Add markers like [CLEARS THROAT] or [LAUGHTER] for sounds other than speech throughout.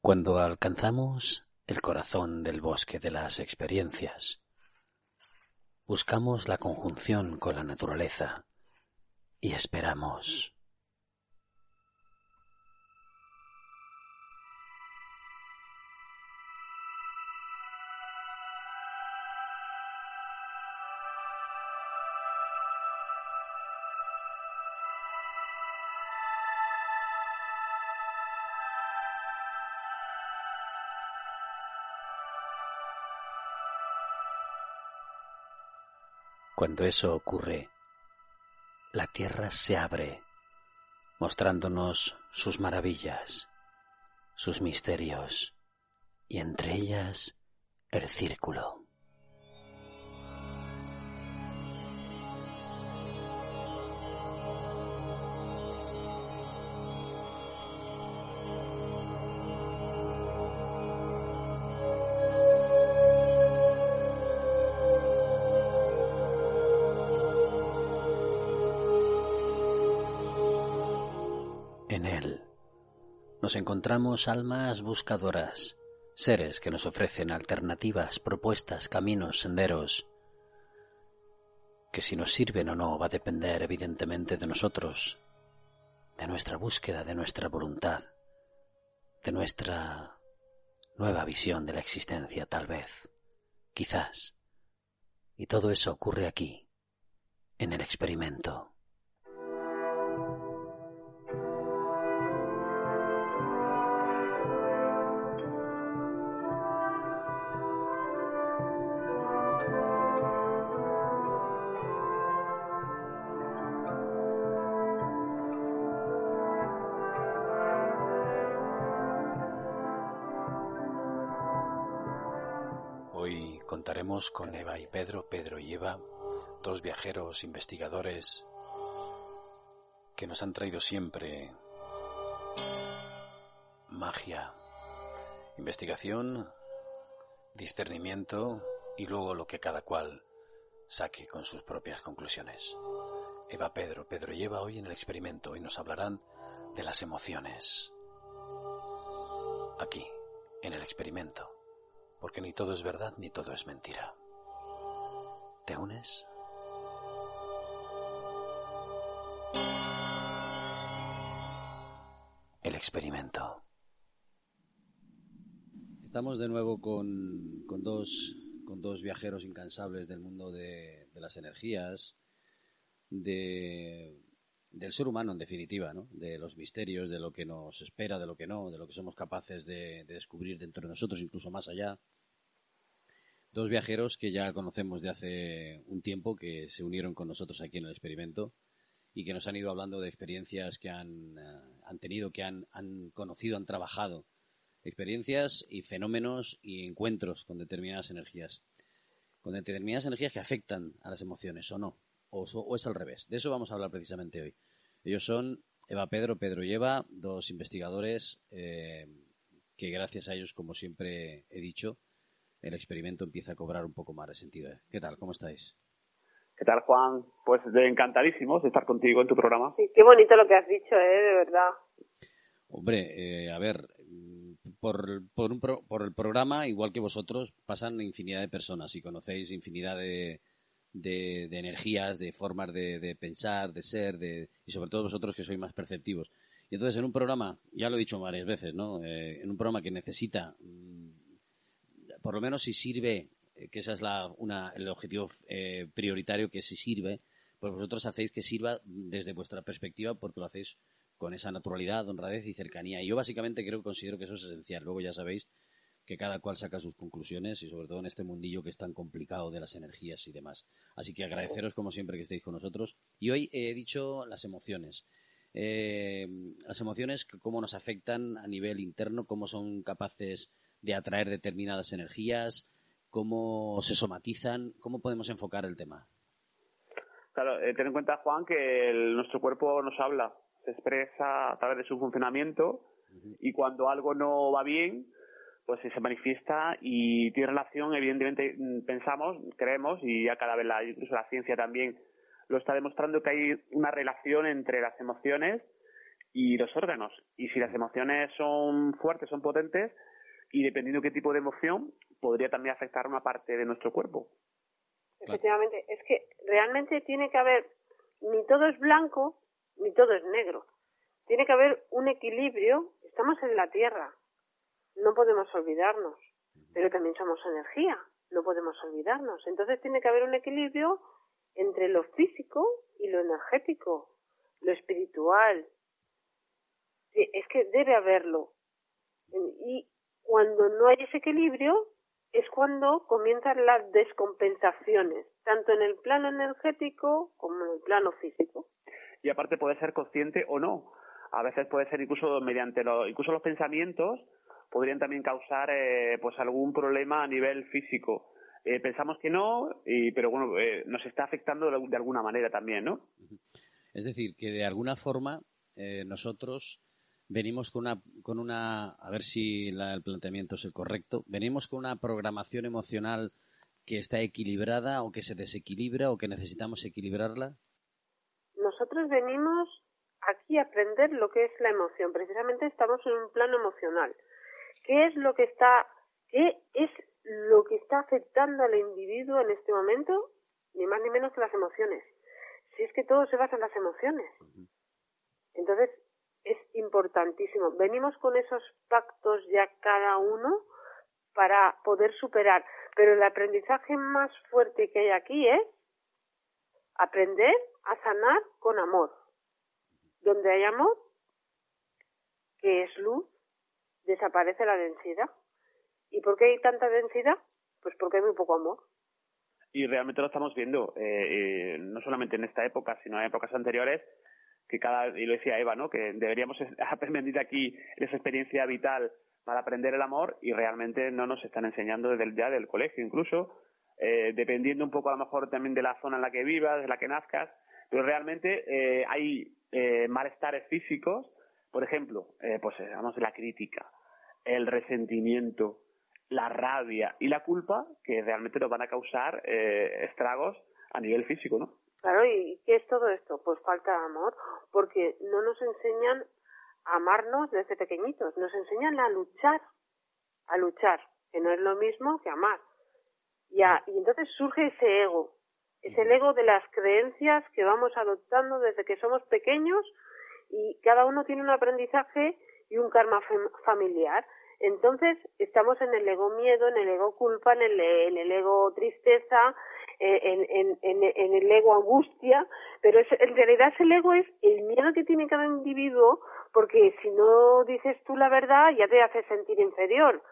Cuando alcanzamos el corazón del bosque de las experiencias, buscamos la conjunción con la naturaleza y esperamos. Cuando eso ocurre, la tierra se abre, mostrándonos sus maravillas, sus misterios, y entre ellas el círculo. Nos encontramos almas buscadoras, seres que nos ofrecen alternativas, propuestas, caminos, senderos, que si nos sirven o no va a depender evidentemente de nosotros, de nuestra búsqueda, de nuestra voluntad, de nuestra nueva visión de la existencia tal vez, quizás. Y todo eso ocurre aquí, en el experimento. Con Eva y Pedro, Pedro y Eva, dos viajeros investigadores que nos han traído siempre magia, investigación, discernimiento y luego lo que cada cual saque con sus propias conclusiones. Eva, Pedro, Pedro y Eva hoy en el experimento y nos hablarán de las emociones. Aquí, en el experimento porque ni todo es verdad ni todo es mentira. ¿Te unes? El experimento. Estamos de nuevo con, con dos, con dos viajeros incansables del mundo de, de las energías, de, del ser humano en definitiva, ¿no? de los misterios, de lo que nos espera, de lo que no, de lo que somos capaces de, de, descubrir dentro de nosotros, incluso más allá. Dos viajeros que ya conocemos de hace un tiempo, que se unieron con nosotros aquí en el experimento y que nos han ido hablando de experiencias que han, han tenido, que han conocido, han trabajado, experiencias y fenómenos y encuentros con determinadas energías, con determinadas energías que afectan a las emociones o no o, o, es al revés. De eso vamos a hablar precisamente hoy. Ellos son Eva Pedro, Pedro y Eva, dos investigadores eh, que gracias a ellos, como siempre he dicho, el experimento empieza a cobrar un poco más de sentido. ¿Qué tal? ¿Cómo estáis? ¿Qué tal, Juan? Pues de encantadísimos de estar contigo en tu programa. Sí, qué bonito lo que has dicho, ¿eh? De verdad. Hombre, eh, a ver, por, por, un pro, por el programa, igual que vosotros, pasan infinidad de personas y conocéis infinidad de, de, energías, de formas de, de pensar, de ser, de, y sobre todo vosotros que sois más perceptivos. Y entonces en un programa, ya lo he dicho varias veces, ¿no? Eh, en un programa que necesita, mmm, por lo menos si sirve, eh, que ese es la, una, el objetivo eh, prioritario, que si sirve, pues vosotros hacéis que sirva desde vuestra perspectiva porque lo hacéis con esa naturalidad, honradez y cercanía. Y yo básicamente creo considero que eso es esencial. Luego ya sabéis que cada cual saca sus conclusiones y sobre todo en este mundillo que es tan complicado de las energías y demás. Así que agradeceros como siempre que estéis con nosotros. Y hoy he dicho las emociones. Eh, las emociones, cómo nos afectan a nivel interno, cómo son capaces de atraer determinadas energías, cómo se somatizan, cómo podemos enfocar el tema. Claro, eh, ten en cuenta, Juan, que nuestro cuerpo nos habla, se expresa a través de su funcionamiento y cuando algo no va bien, pues se manifiesta y tiene relación, evidentemente, mm, pensamos, creemos, y ya cada vez la, incluso la ciencia también lo está demostrando que hay una relación entre las emociones y los órganos. Y si las emociones son fuertes, son potentes, y dependiendo qué tipo de emoción, podría también afectar una parte de nuestro cuerpo. Efectivamente, es que realmente tiene que haber, ni todo es blanco, ni todo es negro. Tiene que haber un equilibrio. Estamos en la Tierra, no podemos olvidarnos, pero también somos energía, no podemos olvidarnos. Entonces tiene que haber un equilibrio entre lo físico y lo energético, lo espiritual. Es que debe haberlo. Y cuando no hay ese equilibrio es cuando comienzan las descompensaciones, tanto en el plano energético como en el plano físico. Y aparte puede ser consciente o no. A veces puede ser incluso mediante lo, incluso los pensamientos podrían también causar eh, pues algún problema a nivel físico. Eh, pensamos que no, y, pero bueno, eh, nos está afectando de, alguna manera también, ¿no? Es decir, que de alguna forma nosotros venimos con una, con una a ver si el planteamiento es el correcto, venimos con una programación emocional que está equilibrada o que se desequilibra o que necesitamos equilibrarla. Nosotros venimos aquí a aprender lo que es la emoción. Precisamente estamos en un plano emocional qué es lo que está, qué es lo que está afectando al individuo en este momento, ni más ni menos que las emociones. Si es que todo se basa en las emociones. Entonces, es importantísimo. Venimos con esos pactos ya cada uno para poder superar. Pero el aprendizaje más fuerte que hay aquí es aprender a sanar con amor. Donde hay amor, que es luz, desaparece la densidad. ¿Y por qué hay tanta densidad? Pues porque hay muy poco amor. Y realmente lo estamos viendo, eh, eh, no solamente en esta época, sino en épocas anteriores, que cada, y lo decía Eva, ¿no? que deberíamos [LAUGHS] aprender aquí esa experiencia vital para aprender el amor y realmente no nos están enseñando desde el, ya del colegio incluso, eh, dependiendo un poco a lo mejor también de la zona en la que vivas, de la que nazcas, pero realmente hay malestares físicos, por ejemplo, pues vamos la crítica, el resentimiento, la rabia y la culpa que realmente nos van a causar eh, estragos a nivel físico, ¿no? Claro, ¿y qué es todo esto? Pues falta de amor, porque no nos enseñan a amarnos desde pequeñitos, nos enseñan a luchar, a luchar, que no es lo mismo que amar. Y, y entonces surge ese ego, es el ego de las creencias que vamos adoptando desde que somos pequeños y cada uno tiene un aprendizaje y un karma familiar. Entonces, estamos en el ego miedo, en el ego culpa, en el, en el ego tristeza, eh, en, en, en, el ego angustia, pero es, en realidad el ego es el miedo que tiene cada individuo, porque si no dices tú la verdad, ya te hace sentir inferior.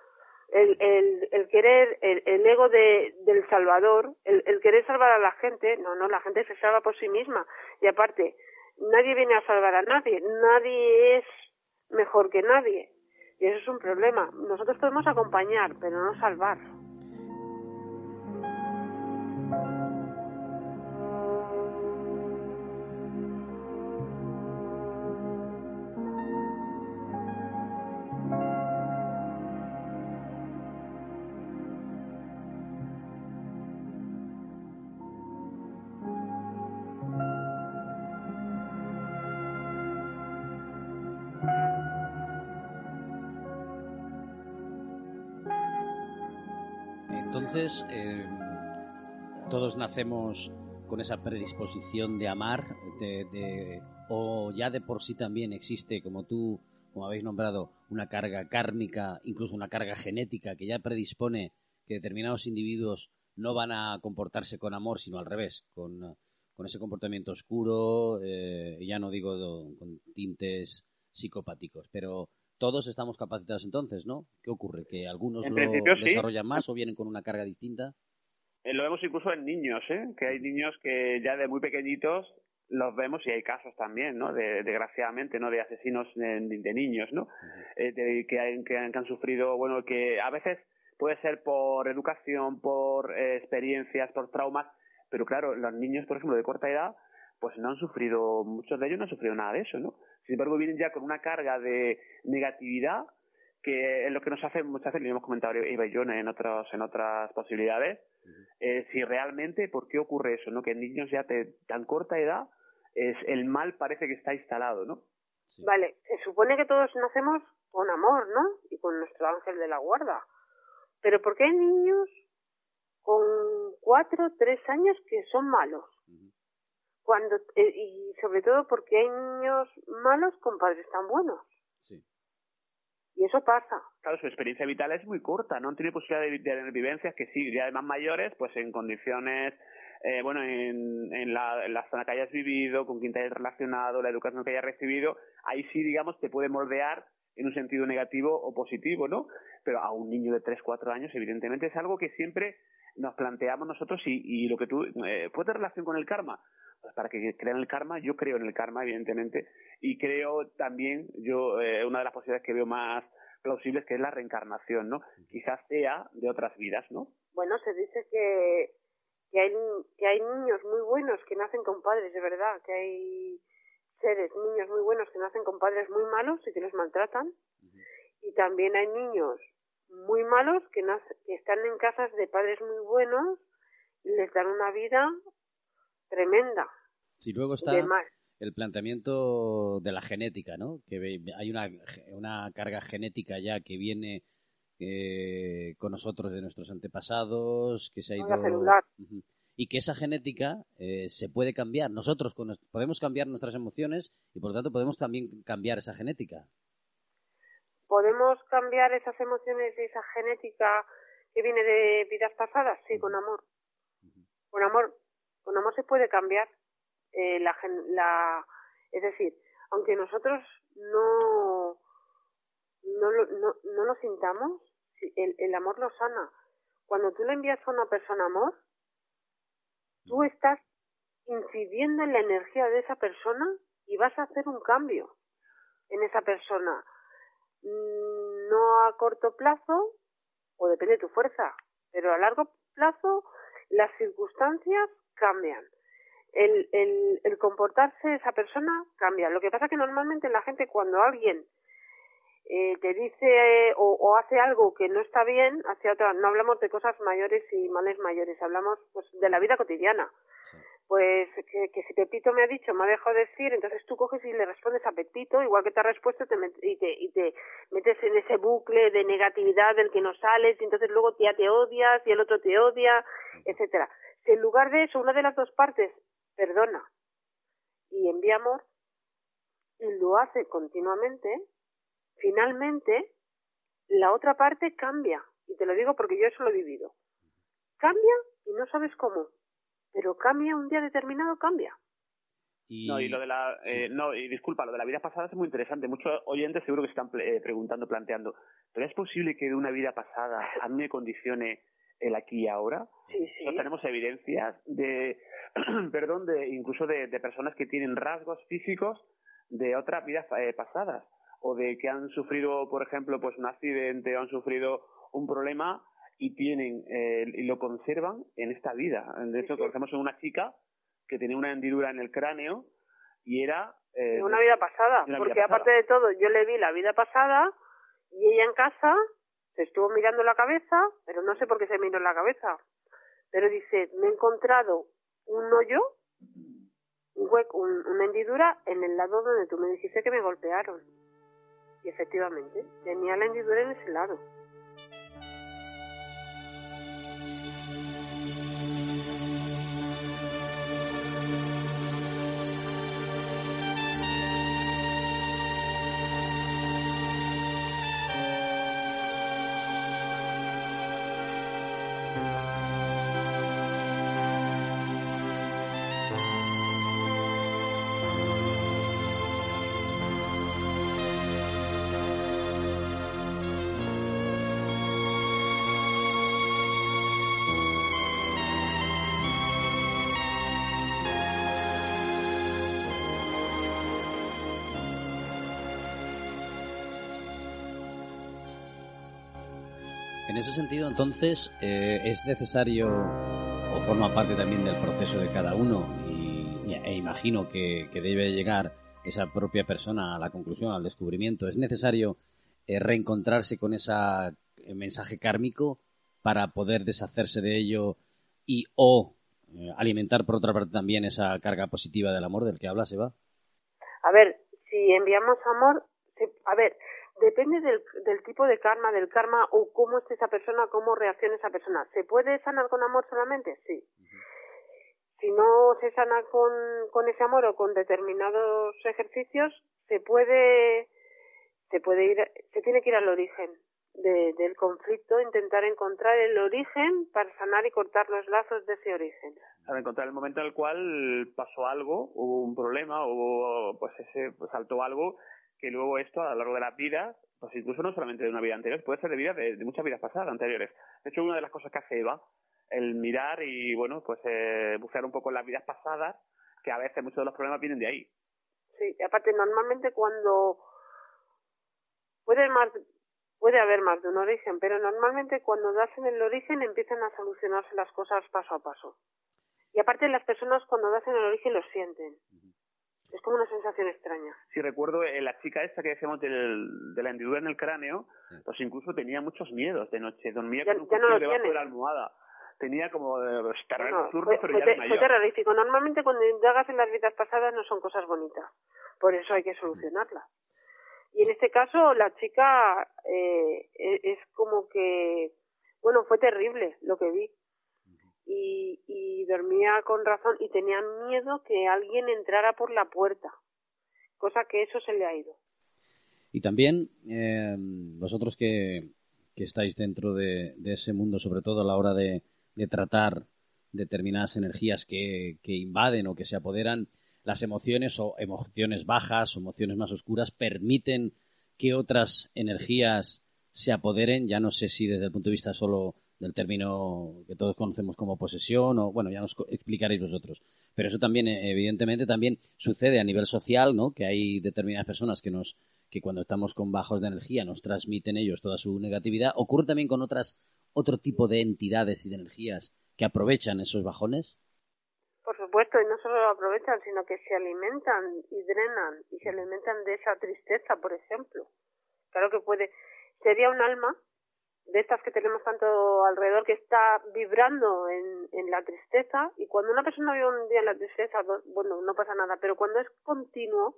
El, el, el querer, el, el ego de, del Salvador, el, el querer salvar a la gente, no, no, la gente se salva por sí misma. Y aparte, nadie viene a salvar a nadie, nadie es mejor que nadie. Y eso es un problema. Nosotros podemos acompañar, pero no salvar. Entonces, eh, todos nacemos con esa predisposición de amar, de, o ya de por sí también existe, como tú, como habéis nombrado, una carga kármica, incluso una carga genética que ya predispone que determinados individuos no van a comportarse con amor, sino al revés, con, ese comportamiento oscuro, eh, ya no digo con tintes psicopáticos, pero todos estamos capacitados entonces, ¿no? ¿Qué ocurre? ¿Que algunos En lo sí. desarrollan más o vienen con una carga distinta? Eh, lo vemos incluso en niños, ¿eh? que hay niños que ya de muy pequeñitos los vemos y hay casos también, ¿no? De, desgraciadamente, ¿no? De asesinos de, de niños, ¿no? Eh, de- que, hay- que han, que han sufrido, bueno, que a veces puede ser por educación, por eh, experiencias, por traumas, pero claro, los niños, por ejemplo, de corta edad, pues no han sufrido, muchos de ellos no han sufrido nada de eso, ¿no? Sin embargo, vienen ya con una carga de negatividad que es lo que nos hace muchas veces, lo hemos comentado Eva y yo en otras, en otras posibilidades, eh, si realmente, ¿por qué ocurre eso? ¿no? Que en niños ya de tan corta edad, es, el mal parece que está instalado, ¿no? Sí. Vale, se supone que todos nacemos con amor, ¿no? Y con nuestro ángel de la guarda. Pero ¿por qué hay niños con cuatro, tres años que son malos? Cuando eh, y sobre todo porque hay niños malos con padres tan buenos. Sí. Y eso pasa. Claro, su experiencia vital es muy corta, no tiene posibilidad de, de tener vivencias que sí, ya además mayores, pues en condiciones, eh, bueno, en, en, la, en la zona que hayas vivido, con quien te hayas relacionado, la educación que hayas recibido, ahí sí, digamos, te puede moldear en un sentido negativo o positivo, ¿no? Pero a un niño de 3, 4 años, evidentemente, es algo que siempre nos planteamos nosotros y, y lo que tú, eh, ¿puede tener relación con el karma? Pues para que crean el karma, yo creo en el karma, evidentemente, y creo también, yo, eh, una de las posibilidades que veo más plausibles que es la reencarnación, ¿no? Quizás sea de otras vidas, ¿no? Bueno, se dice que, que, hay, que hay niños muy buenos que nacen con padres, de verdad, que hay seres, niños muy buenos que nacen con padres muy malos y que los maltratan. Y también hay niños muy malos que, nace- que están en casas de padres muy buenos y les dan una vida tremenda, Si luego está el planteamiento de la genética, ¿no? Que hay una, una carga genética ya que viene eh, con nosotros de nuestros antepasados, que se ha ido... Celular. Y que esa genética eh, se puede cambiar. Nosotros con podemos cambiar nuestras emociones y por lo tanto podemos también cambiar esa genética. ¿Podemos cambiar esas emociones y esa genética que viene de vidas pasadas? Sí, con amor. Con amor, con amor se puede cambiar eh, la, la, es decir, aunque nosotros no no lo, no, no lo sintamos, el, el amor lo sana. Cuando tú le envías a una persona amor, tú estás incidiendo en la energía de esa persona y vas a hacer un cambio en esa persona. Mm, No a corto plazo, o depende de tu fuerza, pero a largo plazo las circunstancias cambian. El, el, el comportarse de esa persona cambia. Lo que pasa que normalmente la gente cuando alguien eh, te dice o, o hace algo que no está bien hacia otra, no hablamos de cosas mayores y males mayores, hablamos pues de la vida cotidiana. Pues que, que si Pepito me ha dicho, me ha dejado decir, entonces tú coges y le respondes a Pepito, igual que te ha respuesto te met- y, te, y te metes en ese bucle de negatividad del que no sales y entonces luego ya te odias y el otro te odia, etcétera. Si en lugar de eso una de las dos partes perdona y envía amor y lo hace continuamente, finalmente la otra parte cambia. Y te lo digo porque yo eso lo he vivido. Cambia y no sabes cómo, pero cambia un día determinado, cambia. Y, No, y lo de la, sí. eh, no, y disculpa, lo de la vida pasada es muy interesante. Muchos oyentes seguro que se están eh, preguntando, planteando, ¿pero es posible que de una vida pasada a mí me condicione el aquí y ahora? Sí, sí. Nosotros tenemos evidencias de, [CLEARS THROAT] perdón, de incluso de, de personas que tienen rasgos físicos de otras vidas eh, pasadas o de que han sufrido, por ejemplo, pues un accidente o han sufrido un problema y tienen eh, y lo conservan en esta vida. De hecho, sí. conocemos a una chica que tenía una hendidura en el cráneo y era eh, De una vida pasada, de una vida porque pasada. aparte de todo, yo le vi la vida pasada y ella en casa se estuvo mirando la cabeza, pero no sé por qué se miró la cabeza. Pero dice, me he encontrado un hoyo, un hueco, un- una hendidura en el lado donde tú me dijiste que me golpearon. Y efectivamente, tenía la hendidura en ese lado. Sentido, entonces, eh, es necesario o forma parte también del proceso de cada uno y, e imagino que, debe llegar esa propia persona a la conclusión, al descubrimiento. Es necesario eh, reencontrarse con ese eh, mensaje kármico para poder deshacerse de ello y o alimentar por otra parte también esa carga positiva del amor del que habla Eva. A ver, si enviamos amor, a ver, Depende del, del, tipo de karma, del karma o cómo esté esa persona, cómo reaccione esa persona. ¿Se puede sanar con amor solamente? Sí. Si no se sana con, con ese amor o con determinados ejercicios, se puede, se puede ir, se tiene que ir al origen de, del conflicto, intentar encontrar el origen para sanar y cortar los lazos de ese origen. Para encontrar el momento en el cual pasó algo, hubo un problema, hubo, pues ese, pues saltó algo que luego esto a lo largo de la vida, pues incluso no solamente de una vida anterior, puede ser de vida de, muchas vidas pasadas, anteriores. De hecho, una de las cosas que hace Eva, el mirar y, bueno, pues eh, buscar un poco las vidas pasadas, que a veces muchos de los problemas vienen de ahí. Sí, aparte, normalmente cuando puede más puede haber más de un origen, pero normalmente cuando das en el origen empiezan a solucionarse las cosas paso a paso. Y aparte las personas cuando das en el origen lo sienten. Es como una sensación extraña. Sí, recuerdo eh, la chica esta que decíamos del, de la hendidura en el cráneo, pues incluso tenía muchos miedos de noche. Dormía con un cuchillo debajo de la almohada. Tenía como de los no, fue, pero fue, terrorífico. Normalmente cuando indagas en las vidas pasadas no son cosas bonitas. Por eso hay que solucionarlas. Y en este caso la chica eh, e, es como que, bueno, fue terrible lo que vi y, y dormía con razón y tenía miedo que alguien entrara por la puerta, cosa que eso se le ha ido. Y también eh, vosotros que, que, estáis dentro de, de, ese mundo, sobre todo a la hora de, de tratar determinadas energías que, que, invaden o que se apoderan, las emociones o emociones bajas o emociones más oscuras permiten que otras energías se apoderen, ya no sé si desde el punto de vista solo del término que todos conocemos como posesión, o bueno, ya nos explicaréis vosotros. Pero eso también, eh, evidentemente, también sucede a nivel social, ¿no? Que hay determinadas personas que nos, que cuando estamos con bajos de energía nos transmiten ellos toda su negatividad. Ocurre también con otras, otro tipo de entidades y de energías que aprovechan esos bajones. Por supuesto, y no solo lo aprovechan, sino que se alimentan y drenan y se alimentan de esa tristeza, por ejemplo. Claro que puede. Sería un alma de estas que tenemos tanto alrededor que está vibrando en, en la tristeza. Y cuando una persona vive un día en la tristeza, bueno, no pasa nada, pero cuando es continuo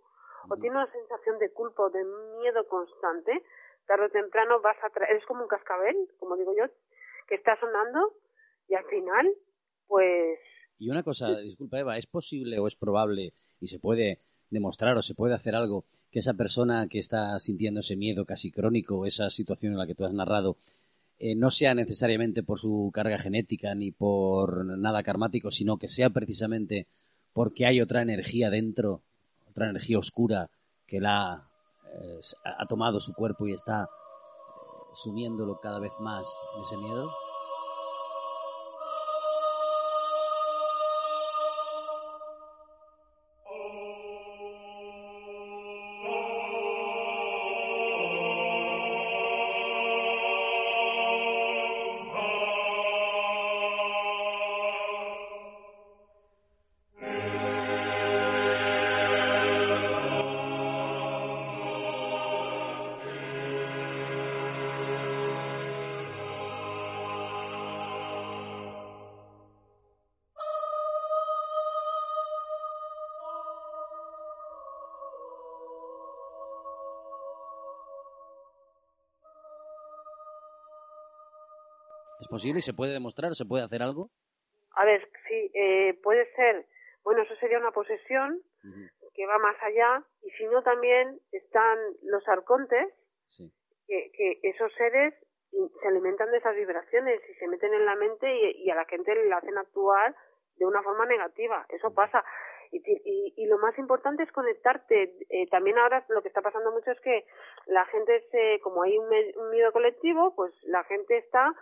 o tiene una sensación de culpa o de miedo constante, tarde o temprano vas a traer, es como un cascabel, como digo yo, que está sonando y al final, pues... Y una cosa, disculpa Eva, ¿es posible o es probable y se puede demostrar o se puede hacer algo que esa persona que está sintiendo ese miedo casi crónico, esa situación en la que tú has narrado, eh, no sea necesariamente por su carga genética ni por nada karmático, sino que sea precisamente porque hay otra energía dentro, otra energía oscura que la eh, ha tomado su cuerpo y está eh, sumiéndolo cada vez más en ese miedo? ¿Es posible? ¿Se puede demostrar? ¿Se puede hacer algo? A ver, sí, eh, puede ser. Bueno, eso sería una posesión que va más allá. Y si no, también están los arcontes, que, que, esos seres se alimentan de esas vibraciones y se meten en la mente y, a la gente le hacen actuar de una forma negativa. Eso pasa. Y, y, y, lo más importante es conectarte. Eh, también ahora lo que está pasando mucho es que la gente, se, como hay un, un miedo colectivo, pues la gente está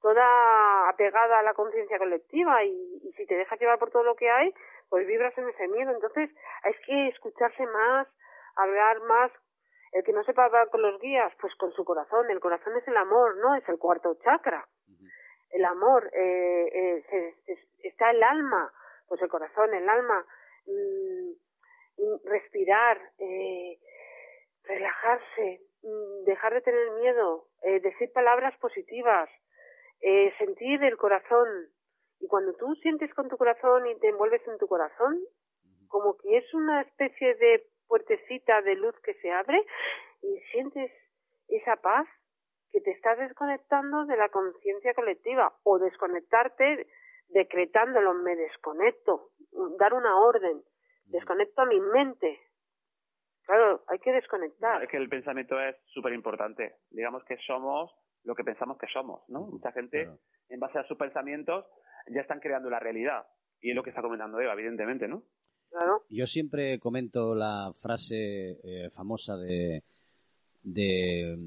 toda apegada a la conciencia colectiva y, si te dejas llevar por todo lo que hay, pues vibras en ese miedo. Entonces hay que escucharse más, hablar más, El que no sepa hablar con los guías, pues con su corazón. El corazón es el amor, ¿no? Es el cuarto chakra. El amor, eh, eh, está el alma, pues el corazón, el alma. Mm, mm, respirar, eh, relajarse, mm, dejar de tener miedo, decir palabras positivas, sentir el corazón. Y cuando tú sientes con tu corazón y te envuelves en tu corazón, como que es una especie de puertecita de luz que se abre y sientes esa paz que te está desconectando de la conciencia colectiva o desconectarte decretándolo, me desconecto, dar una orden, desconecto a mi mente. Claro, hay que desconectar. Es que el pensamiento es súper importante. Digamos que somos lo que pensamos que somos, ¿no? Mucha gente, en base a sus pensamientos, ya están creando la realidad. Y es lo que está comentando Eva, evidentemente, ¿no? Yo siempre comento la frase eh, famosa de, de,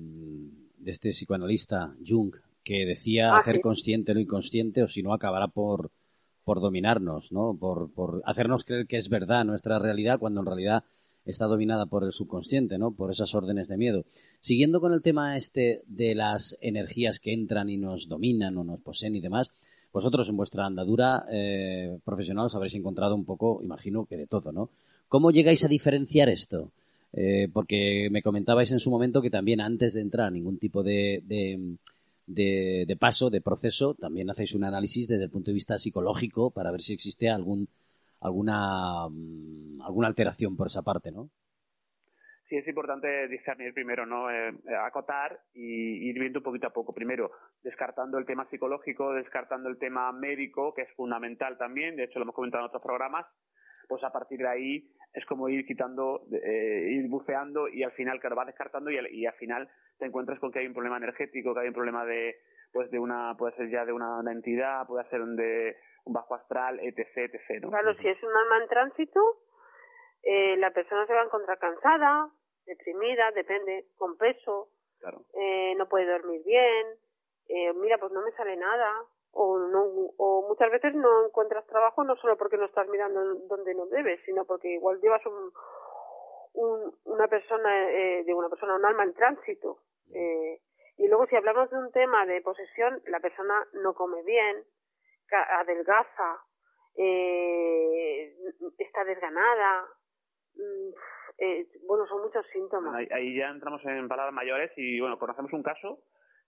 este psicoanalista Jung, que decía ah, hacer consciente lo inconsciente o si no acabará por, por dominarnos, ¿no? Por, por hacernos creer que es verdad nuestra realidad cuando en realidad está dominada por el subconsciente, ¿no? Por esas órdenes de miedo. Siguiendo con el tema este de las energías que entran y nos dominan o nos poseen y demás, vosotros en vuestra andadura eh, profesional os habréis encontrado un poco, imagino que de todo, ¿no? ¿Cómo llegáis a diferenciar esto? Eh, porque me comentabais en su momento que también antes de entrar a ningún tipo de, de, paso, de proceso, también hacéis un análisis desde el punto de vista psicológico para ver si existe algún alguna mm, alguna alteración por esa parte, ¿no? sí es importante discernir primero, ¿no? Eh, eh, acotar y ir viendo poquito a poco. Primero, descartando el tema psicológico, descartando el tema médico, que es fundamental también, de hecho lo hemos comentado en otros programas, pues a partir de ahí es como ir quitando, eh, ir buceando y al final, claro, vas descartando y y al final te encuentras con que hay un problema energético, que hay un problema de, pues de una, puede ser ya de una, entidad, puede ser de un bajo astral, etc, etc, ¿no? Claro, si es un alma en tránsito, eh, la persona se va a encontrar cansada, deprimida, depende, con peso, eh, no puede dormir bien, eh, mira, pues no me sale nada, o, no, o muchas veces no encuentras trabajo no solo porque no estás mirando donde no debes, sino porque igual llevas un, un una persona, eh, de una persona, un alma en tránsito. Eh, y luego si hablamos de un tema de posesión, la persona no come bien, adelgaza, eh, está desganada, mm, eh, bueno, son muchos síntomas. ahí, ya entramos en palabras mayores y, bueno, conocemos un caso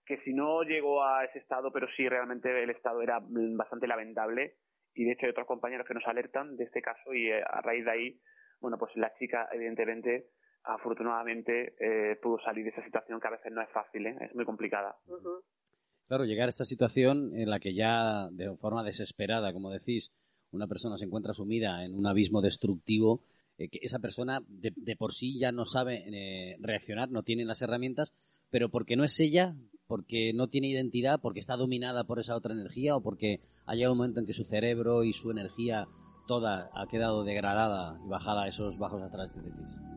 que si no llegó a ese estado, pero sí realmente el estado era bastante lamentable y de hecho hay otros compañeros que nos alertan de este caso y eh, a raíz de ahí, bueno, pues la chica evidentemente afortunadamente eh, pudo salir de esa situación que a veces no es fácil, ¿eh? es muy complicada. Claro, llegar a esta situación en la que ya de forma desesperada, como decís, una persona se encuentra sumida en un abismo destructivo, eh, que esa persona de, de, por sí ya no sabe eh, reaccionar, no tiene las herramientas, pero porque no es ella, porque no tiene identidad, porque está dominada por esa otra energía o porque ha llegado un momento en que su cerebro y su energía toda ha quedado degradada y bajada a esos bajos atrás que decís.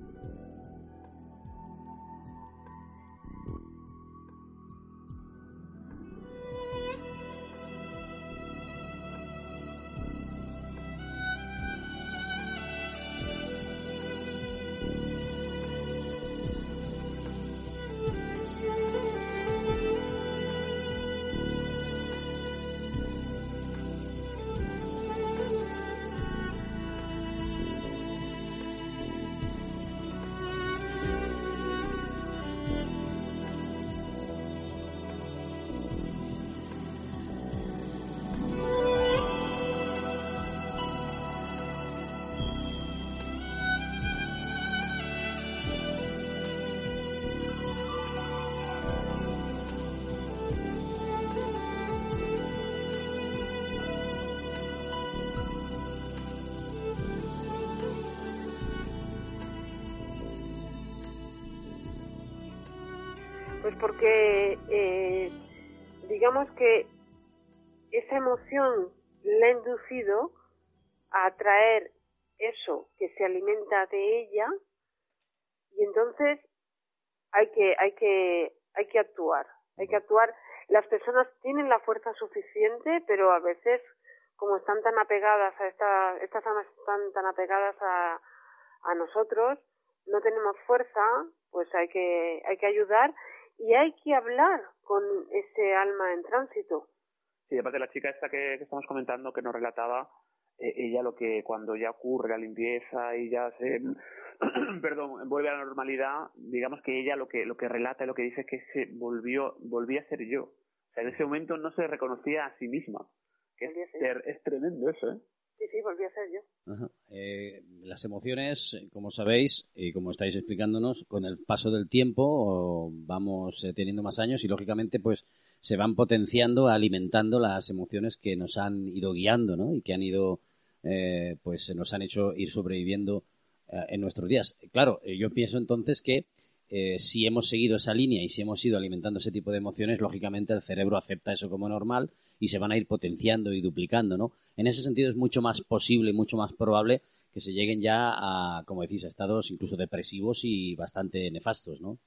Alimenta de ella y entonces hay que hay que hay que actuar hay que actuar las personas tienen la fuerza suficiente pero a veces como están tan apegadas a esta, estas almas están tan apegadas a, a nosotros no tenemos fuerza, pues hay que, hay que ayudar y hay que hablar con ese alma en tránsito. Sí, aparte la chica esta que, estamos comentando, que nos relataba, ella lo que cuando ya ocurre la limpieza y ya se, [CLEARS THROAT] perdón, vuelve a la normalidad, digamos que ella lo que, lo que relata y lo que dice es que se volvió, volvía a ser yo. O sea, en ese momento no se reconocía a sí misma. Que es, es tremendo eso, ¿eh? Sí, sí, volví a ser yo. Eh, las emociones, como sabéis, y como estáis explicándonos, con el paso del tiempo vamos eh, teniendo más años y, lógicamente, pues se van potenciando, alimentando las emociones que nos han ido guiando, ¿no? Y que han ido, eh, pues nos han hecho ir sobreviviendo en nuestros días. Claro, yo pienso entonces que si hemos seguido esa línea y si hemos ido alimentando ese tipo de emociones, lógicamente el cerebro acepta eso como normal y se van a ir potenciando y duplicando, ¿no? En ese sentido es mucho más posible, mucho más probable que se lleguen ya a, como decís, a estados incluso depresivos y bastante nefastos, ¿no?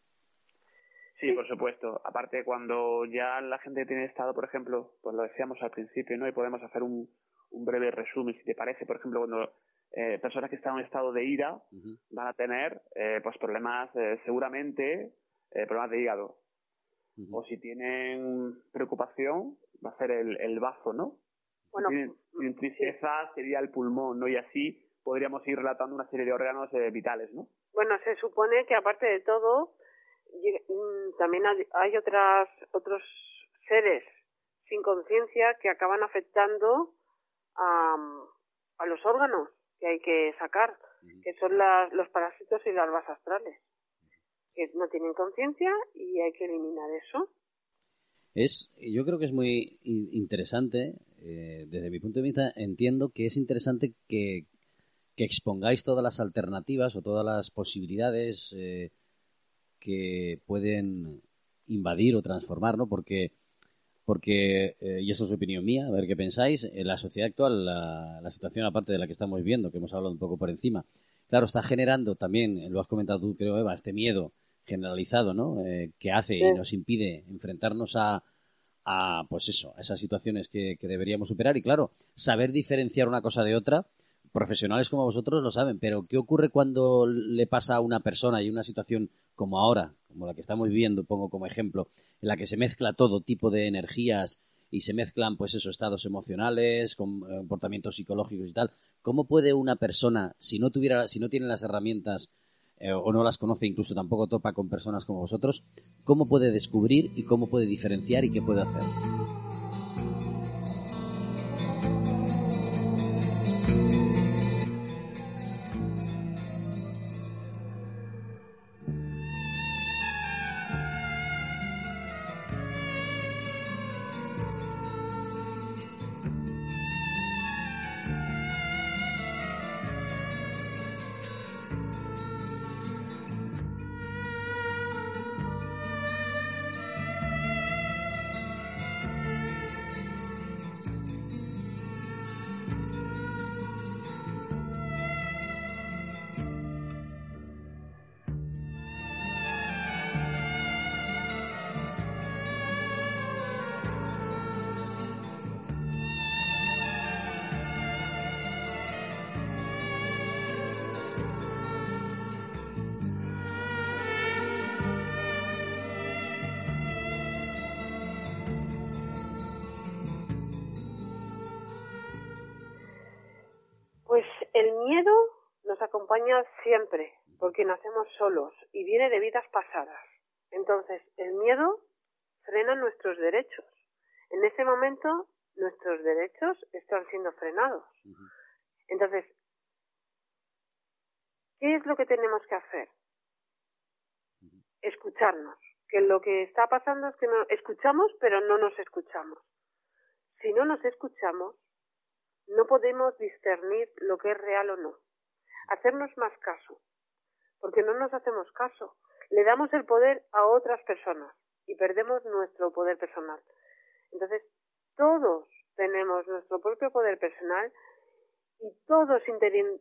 Sí, por supuesto. Aparte, cuando ya la gente tiene estado, por ejemplo, pues lo decíamos al principio, ¿no? Y podemos hacer un, breve resumen, si te parece, por ejemplo, cuando eh, personas que están en estado de ira van a tener eh, pues problemas eh, seguramente problemas de hígado o si tienen preocupación va a ser el, el bazo, ¿no? Bueno, si tienen, tristeza sería el pulmón, ¿no? Y así podríamos ir relatando una serie de órganos eh, vitales, ¿no? Bueno, se supone que aparte de todo, mm, también hay otras, otros seres sin conciencia que acaban afectando a, a, los órganos que hay que sacar, que son los parásitos y las larvas astrales, que no tienen conciencia y hay que eliminar eso. Es, yo creo que es muy interesante, eh, desde mi punto de vista, entiendo que es interesante que, expongáis todas las alternativas o todas las posibilidades eh, que pueden invadir o transformar, ¿no? Porque, porque eh, y eso es opinión mía, a ver qué pensáis, en la sociedad actual, la, la, situación aparte de la que estamos viendo, que hemos hablado un poco por encima, claro, está generando también, lo has comentado tú, creo, Eva, este miedo generalizado, ¿no? Eh, que hace y nos impide enfrentarnos a, a, pues eso, a esas situaciones que, deberíamos superar. Y claro, saber diferenciar una cosa de otra, profesionales como vosotros lo saben, pero ¿qué ocurre cuando le pasa a una persona y una situación como ahora, como la que estamos viviendo, pongo como ejemplo, en la que se mezcla todo tipo de energías y se mezclan, pues esos estados emocionales, comportamientos psicológicos y tal? ¿Cómo puede una persona, si no tuviera, si no tiene las herramientas eh, o no las conoce, incluso tampoco topa con personas como vosotros, ¿cómo puede descubrir y cómo puede diferenciar y qué puede hacer? Acompaña siempre, porque nacemos solos y viene de vidas pasadas. Entonces, el miedo frena nuestros derechos. En ese momento, nuestros derechos están siendo frenados. Entonces, ¿qué es lo que tenemos que hacer? Escucharnos. Que lo que está pasando es que no escuchamos, pero no nos escuchamos. Si no nos escuchamos, no podemos discernir lo que es real o no hacernos más caso, porque no nos hacemos caso. Le damos el poder a otras personas y perdemos nuestro poder personal. Entonces, todos tenemos nuestro propio poder personal y todos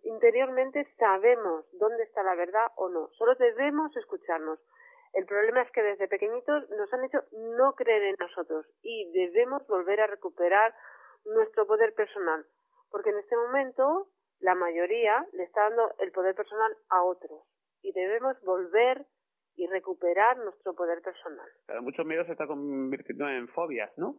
interiormente sabemos dónde está la verdad o no. Solo debemos escucharnos. El problema es que desde pequeñitos nos han hecho no creer en nosotros y debemos volver a recuperar nuestro poder personal. Porque en este momento la mayoría le está dando el poder personal a otros y debemos volver y recuperar nuestro poder personal. Claro, muchos miedos se están convirtiendo en fobias, ¿no?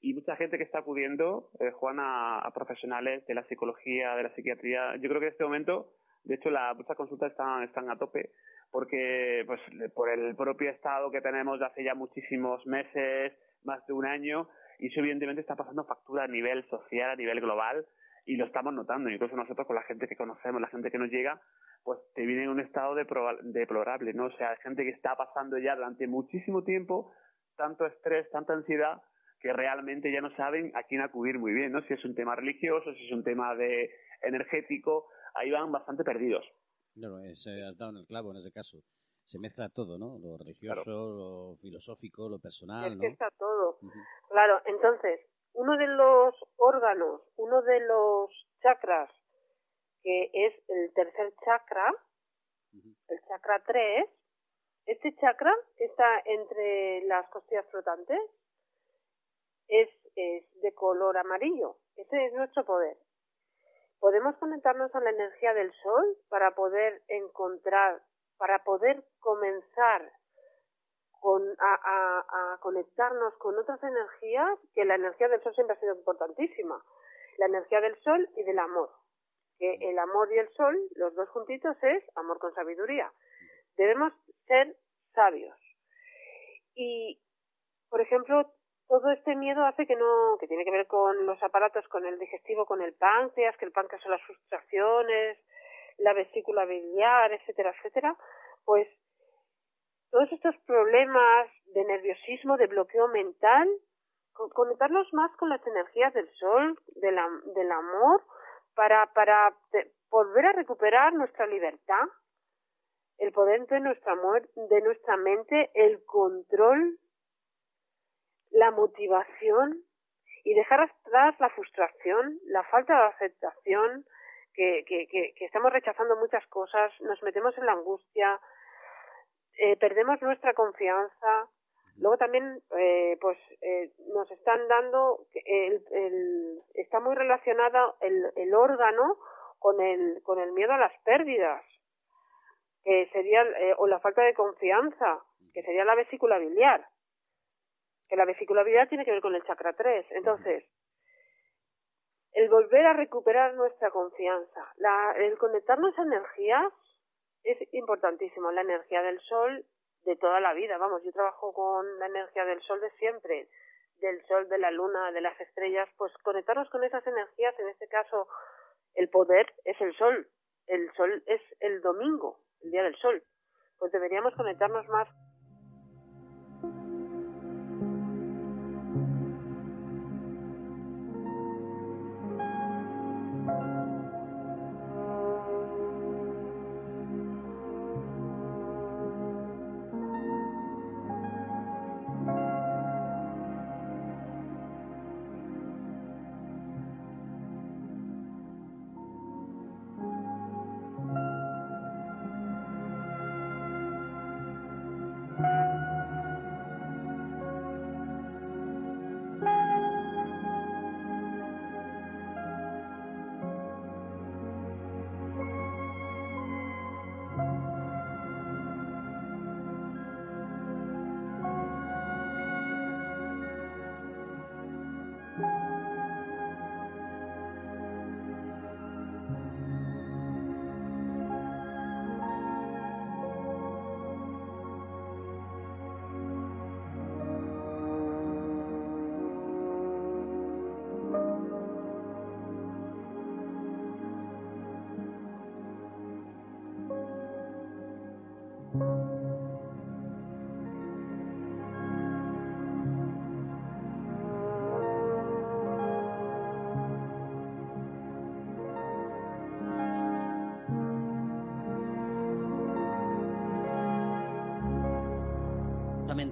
Y mucha gente que está acudiendo, eh, Juan, a, profesionales de la psicología, de la psiquiatría. Yo creo que en este momento, de hecho, las muchas consultas están, están a tope porque, pues, por el propio estado que tenemos de hace ya muchísimos meses, más de un año, y eso evidentemente está pasando factura a nivel social, a nivel global, y lo estamos notando. Incluso nosotros con la gente que conocemos, la gente que nos llega, pues te viene en un estado deplorable, ¿no? O sea, gente que está pasando ya durante muchísimo tiempo tanto estrés, tanta ansiedad, que realmente ya no saben a quién acudir muy bien, ¿no? Si es un tema religioso, si es un tema de energético, ahí van bastante perdidos. Claro, se has dado en el clavo en ese caso. Se mezcla todo, ¿no? Lo religioso, lo filosófico, lo personal, es ¿no? Que está todo. Claro, entonces, uno de los órganos, uno de los chakras, que es el tercer chakra, el chakra 3, este chakra que está entre las costillas flotantes es, es de color amarillo. Ese es nuestro poder. Podemos conectarnos a la energía del sol para poder encontrar, para poder comenzar con, a, conectarnos con otras energías, que la energía del sol siempre ha sido importantísima. La energía del sol y del amor. Que el amor y el sol, los dos juntitos, es amor con sabiduría. Debemos ser sabios. Y, por ejemplo, todo este miedo hace que no, que tiene que ver con los aparatos, con el digestivo, con el páncreas, que el páncreas son las frustraciones, la vesícula biliar, etcétera, etcétera, pues todos estos problemas de nerviosismo, de bloqueo mental, conectarnos más con las energías del sol, del, amor, para, para volver a recuperar nuestra libertad, el poder de nuestra, de nuestra mente, el control, la motivación y dejar atrás la frustración, la falta de aceptación, que, que, que estamos rechazando muchas cosas, nos metemos en la angustia, eh, perdemos nuestra confianza. Luego también, eh, pues, eh, nos están dando, el, el, está muy relacionado el, el órgano con el, con el miedo a las pérdidas, que sería, o la falta de confianza, que sería la vesícula biliar. Que la vesícula biliar tiene que ver con el chakra 3. Entonces, el volver a recuperar nuestra confianza, la, el conectarnos a energías es importantísimo la energía del sol de toda la vida. Vamos, yo trabajo con la energía del sol de siempre, del sol, de la luna, de las estrellas, pues conectarnos con esas energías, en este caso el poder es el sol, el sol es el domingo, el día del sol. Pues deberíamos conectarnos más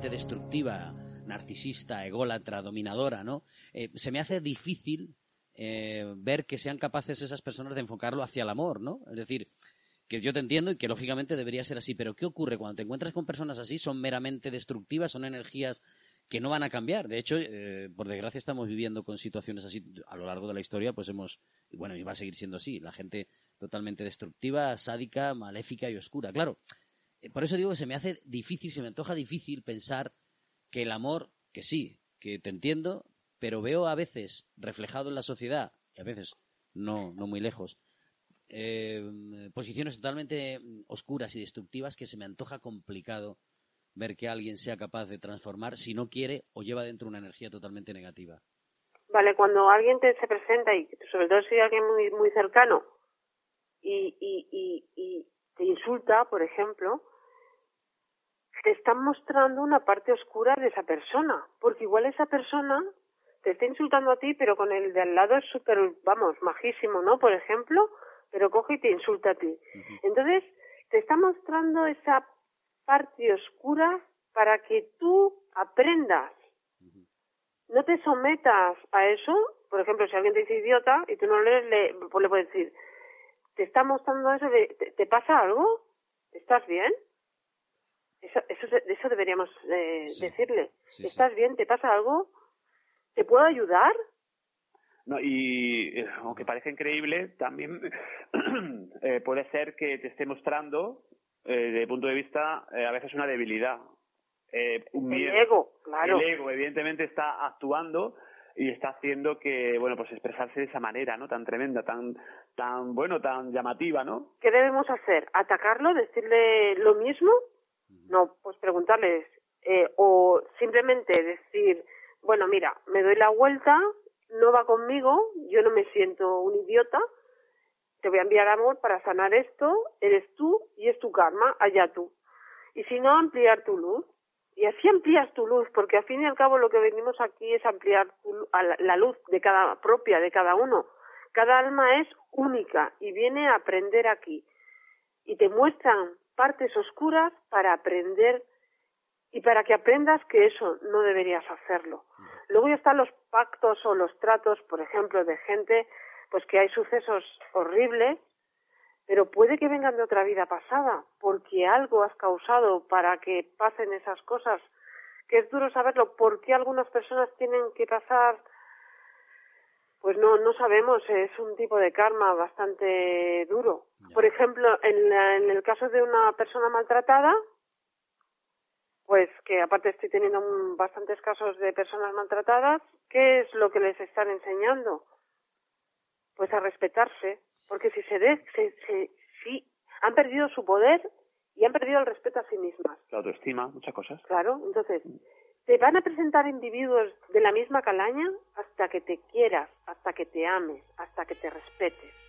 destructiva, narcisista, ególatra, dominadora, ¿no? Eh, se me hace difícil eh, ver que sean capaces esas personas de enfocarlo hacia el amor, ¿no? Es decir, que yo te entiendo y que lógicamente debería ser así, pero ¿qué ocurre cuando te encuentras con personas así? Son meramente destructivas, son energías que no van a cambiar. De hecho, eh, por desgracia estamos viviendo con situaciones así a lo largo de la historia, pues hemos, bueno, y va a seguir siendo así. La gente totalmente destructiva, sádica, maléfica y oscura. Claro, por eso digo que se me hace difícil, se me antoja difícil pensar que el amor, que sí, que te entiendo, pero veo a veces reflejado en la sociedad, y a veces no, no muy lejos, eh, posiciones totalmente oscuras y destructivas que se me antoja complicado ver que alguien sea capaz de transformar si no quiere o lleva dentro una energía totalmente negativa. Vale, cuando alguien te se presenta y sobre todo si alguien muy, muy cercano y, te insulta, por ejemplo, te están mostrando una parte oscura de esa persona, porque igual esa persona te está insultando a ti, pero con el de al lado es súper, vamos, majísimo, ¿no? Por ejemplo, pero coge y te insulta a ti. Entonces, te está mostrando esa parte oscura para que tú aprendas. No te sometas a eso. Por ejemplo, si alguien te dice idiota y tú no lees, le, pues le puedes decir, te está mostrando eso de, ¿te, pasa algo? ¿Estás bien? Eso, eso, eso deberíamos eh, decirle. ¿Estás bien? ¿Te pasa algo? ¿Te puedo ayudar? No, y eh, aunque parece increíble, también [CLEARS THROAT] eh, puede ser que te esté mostrando, eh, desde el punto de vista, a veces una debilidad. un el ego, claro. El ego, evidentemente, está actuando y está haciendo que, bueno, pues expresarse de esa manera, ¿no? Tan tremenda, tan, tan, bueno, tan llamativa, ¿no? ¿Qué debemos hacer? ¿Atacarlo? ¿Decirle lo mismo? No, pues preguntarles. o simplemente decir, bueno, mira, me doy la vuelta no va conmigo, yo no me siento un idiota, te voy a enviar amor para sanar esto, eres tú y es tu karma, allá tú. Y si no, ampliar tu luz. Y así amplías tu luz, porque al fin y al cabo lo que venimos aquí es ampliar la luz de cada propia, de cada uno. Cada alma es única y viene a aprender aquí. Y te muestran partes oscuras para aprender y para que aprendas que eso no deberías hacerlo. Luego ya están los pactos o los tratos, por ejemplo, de gente, pues que hay sucesos horribles, pero puede que vengan de otra vida pasada, porque algo has causado para que pasen esas cosas, que es duro saberlo, por qué algunas personas tienen que pasar, pues no, no sabemos, es un tipo de karma bastante duro. Por ejemplo, en, en el caso de una persona maltratada, pues que aparte estoy teniendo bastantes casos de personas maltratadas, ¿qué es lo que les están enseñando? Pues a respetarse, porque si se, de, se, si han perdido su poder y han perdido el respeto a sí mismas. La autoestima, muchas cosas. Claro, entonces, te van a presentar individuos de la misma calaña hasta que te quieras, hasta que te ames, hasta que te respetes.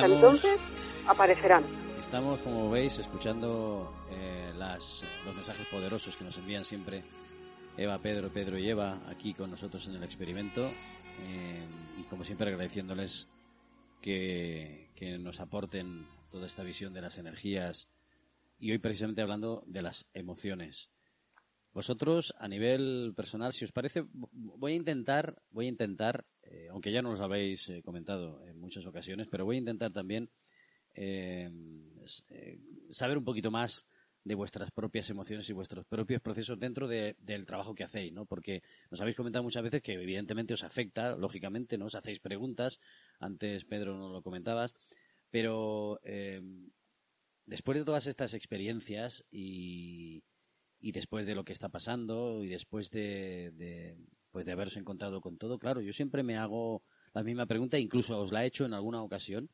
Hasta entonces aparecerán. Estamos, como veis, escuchando eh, las, los mensajes poderosos que nos envían siempre Eva, Pedro, Pedro y Eva aquí con nosotros en el experimento eh, y como siempre agradeciéndoles que, que nos aporten toda esta visión de las energías y hoy precisamente hablando de las emociones. Vosotros, a nivel personal, si os parece, voy a intentar, voy a intentar, eh, aunque ya nos habéis eh, comentado en muchas ocasiones, pero voy a intentar también eh, saber un poquito más de vuestras propias emociones y vuestros propios procesos dentro del trabajo que hacéis, ¿no? Porque nos habéis comentado muchas veces que evidentemente os afecta, lógicamente, ¿no? Os hacéis preguntas, antes Pedro no lo comentabas, pero después de todas estas experiencias y, después de lo que está pasando y después de, de, pues de haberos encontrado con todo, claro, yo siempre me hago la misma pregunta, incluso os la he hecho en alguna ocasión.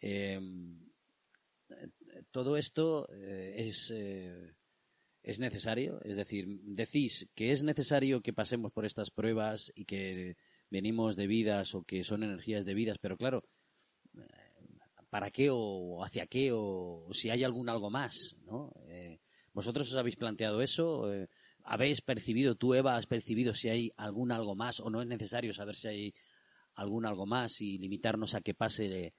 Eh, todo esto eh, es, eh, es necesario, es decir, decís que es necesario que pasemos por estas pruebas y que venimos de vidas o que son energías de vidas, pero claro, ¿para qué o hacia qué o, si hay algún algo más? ¿no? ¿Vosotros os habéis planteado eso? ¿Habéis percibido, tú Eva, has percibido si hay algún algo más o no es necesario saber si hay algún algo más y limitarnos a que pase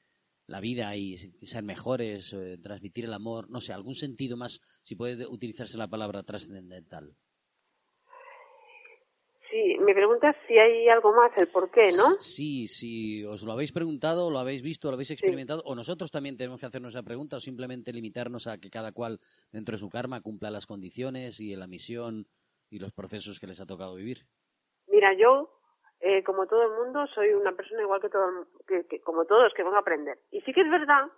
la vida y ser mejores, eh, transmitir el amor, no sé, algún sentido más, si puede utilizarse la palabra trascendental. Sí, me preguntas si hay algo más, el por qué, ¿no? Sí, si os lo habéis preguntado, lo habéis visto, lo habéis experimentado, o nosotros también tenemos que hacernos esa pregunta, o simplemente limitarnos a que cada cual dentro de su karma cumpla las condiciones y la misión y los procesos que les ha tocado vivir. Mira, yo eh, como todo el mundo, soy una persona igual que, todo, que, como todos, que van a aprender. Y sí que es verdad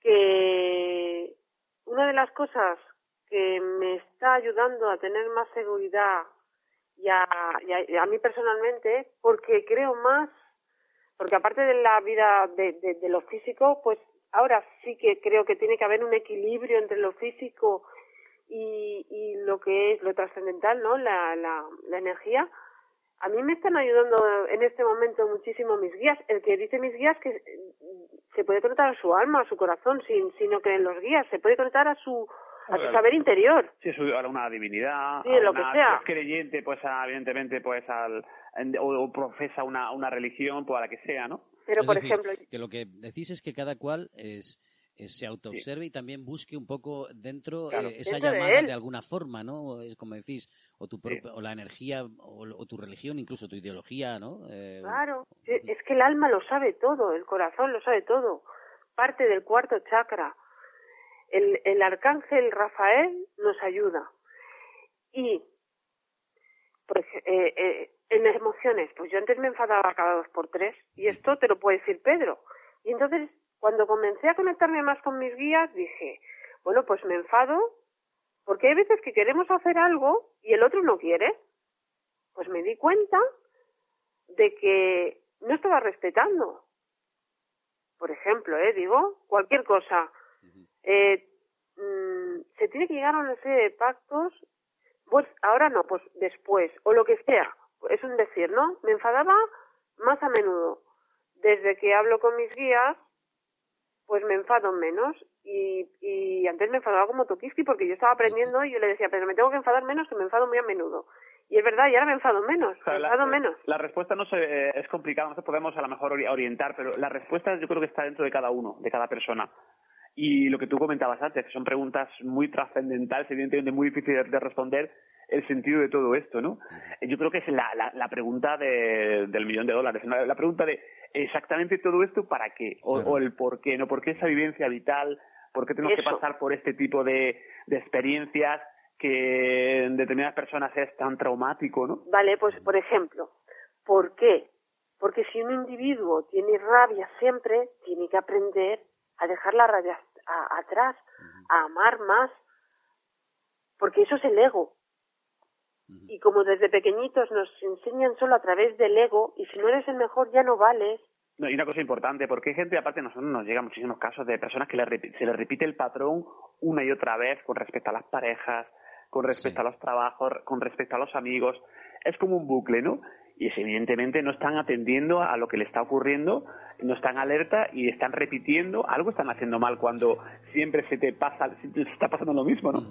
que una de las cosas que me está ayudando a tener más seguridad y a, a, mí personalmente, porque creo más, porque aparte de la vida de, de, lo físico, pues ahora sí que creo que tiene que haber un equilibrio entre lo físico y, y lo que es lo trascendental, ¿no? La, la, la energía a mí me están ayudando en este momento muchísimo mis guías. El que dice mis guías que se puede conectar a su alma, a su corazón, sin, si no creen los guías, se puede conectar a su a su saber interior. Sí, a una divinidad, sí, lo que sea. creyente, pues evidentemente, pues al o, profesa una, una religión, pues a la que sea, ¿no? Pero, por ejemplo... Que lo que decís es que cada cual es eh, se autoobserve y también busque un poco dentro eh, esa llamada de, alguna forma, ¿no? Es como decís, o tu o la energía, o, tu religión, incluso tu ideología, ¿no? Eh, claro, es que el alma lo sabe todo, el corazón lo sabe todo, parte del cuarto chakra. El, el arcángel Rafael nos ayuda. Y, pues, eh, en emociones, pues yo antes me enfadaba cada dos por tres, y esto te lo puede decir Pedro. Y entonces cuando comencé a conectarme más con mis guías, dije, bueno, pues me enfado, porque hay veces que queremos hacer algo y el otro no quiere. Pues me di cuenta de que no estaba respetando. Por ejemplo, eh, digo, cualquier cosa. Eh, mm, se tiene que llegar a una serie de pactos, pues ahora no, pues después, o lo que sea. Es un decir, ¿no? Me enfadaba más a menudo. Desde que hablo con mis guías, pues me enfado menos. Y, y antes me enfadaba como Tokiski porque yo estaba aprendiendo y yo le decía, pero me tengo que enfadar menos que me enfado muy a menudo. Y es verdad, y ahora me enfado menos, me enfado menos. La respuesta no se, es complicada, no se podemos a lo mejor orientar, pero la respuesta yo creo que está dentro de cada uno, de cada persona. Y lo que tú comentabas antes, que son preguntas muy trascendentales, evidentemente muy difíciles de responder, el sentido de todo esto, ¿no? Yo creo que es la, la, la pregunta de, del millón de dólares, la pregunta de exactamente todo esto para qué, o, el por qué, ¿no? ¿Por qué esa vivencia vital? ¿Por qué tenemos que pasar por este tipo de, de experiencias que en determinadas personas es tan traumático, ¿no? Vale, pues por ejemplo, ¿por qué? Porque si un individuo tiene rabia siempre, tiene que aprender a dejar la rabia atrás, a amar más, porque eso es el ego. Y como desde pequeñitos nos enseñan solo a través del ego, y si no eres el mejor ya no vales. No, y una cosa importante, porque hay gente, aparte nosotros nos llegan muchísimos casos de personas que se les repite el patrón una y otra vez con respecto a las parejas, con respecto a los trabajos, con respecto a los amigos. Es como un bucle, ¿no? Y es, evidentemente no están atendiendo a lo que le está ocurriendo, no están alerta y están repitiendo, algo están haciendo mal cuando siempre se te pasa, se está pasando lo mismo, ¿no?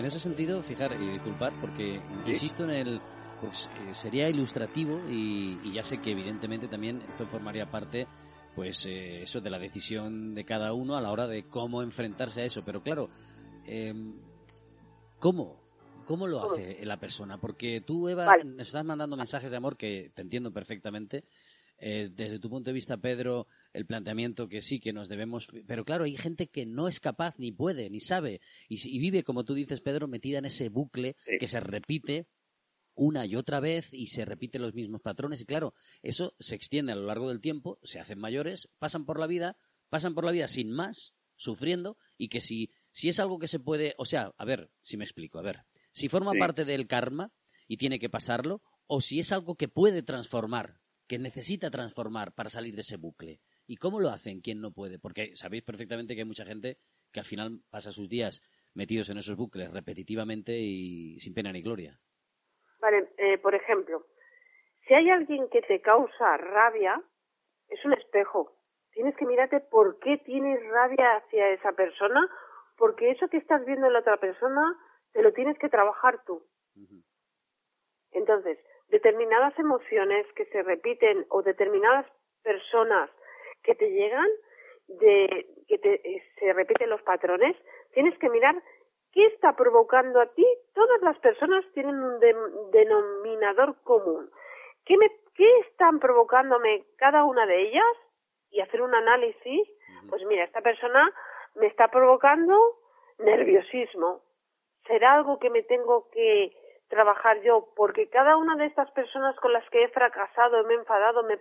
En ese sentido, fijar y disculpar, porque insisto en el. Pues, eh, sería ilustrativo y, ya sé que evidentemente también esto formaría parte pues eh, eso de la decisión de cada uno a la hora de cómo enfrentarse a eso. Pero claro eh, cómo cómo lo hace la persona porque tú Eva nos estás mandando mensajes de amor que te entiendo perfectamente eh, desde tu punto de vista, Pedro, el planteamiento que sí, que nos debemos. Pero claro, hay gente que no es capaz, ni puede, ni sabe, y, vive, como tú dices, Pedro, metida en ese bucle que se repite una y otra vez y se repiten los mismos patrones. Y claro, eso se extiende a lo largo del tiempo, se hacen mayores, pasan por la vida, pasan por la vida sin más, sufriendo, y que si, si es algo que se puede. O sea, a ver, si me explico, a ver. Si forma parte del karma y tiene que pasarlo, o si es algo que puede transformar que necesita transformar para salir de ese bucle. ¿Y cómo lo hacen quien no puede? Porque sabéis perfectamente que hay mucha gente que al final pasa sus días metidos en esos bucles repetitivamente y sin pena ni gloria. Vale, eh, por ejemplo, si hay alguien que te causa rabia, es un espejo. Tienes que mirarte por qué tienes rabia hacia esa persona, porque eso que estás viendo en la otra persona te lo tienes que trabajar tú. Entonces, determinadas emociones que se repiten o determinadas personas que te llegan, de que te, se repiten los patrones, tienes que mirar qué está provocando a ti. Todas las personas tienen un denominador común. ¿Qué, me, ¿Qué están provocándome cada una de ellas? Y hacer un análisis. Pues mira, esta persona me está provocando nerviosismo. ¿Será algo que me tengo que trabajar yo, porque cada una de estas personas con las que he fracasado, me he enfadado, me,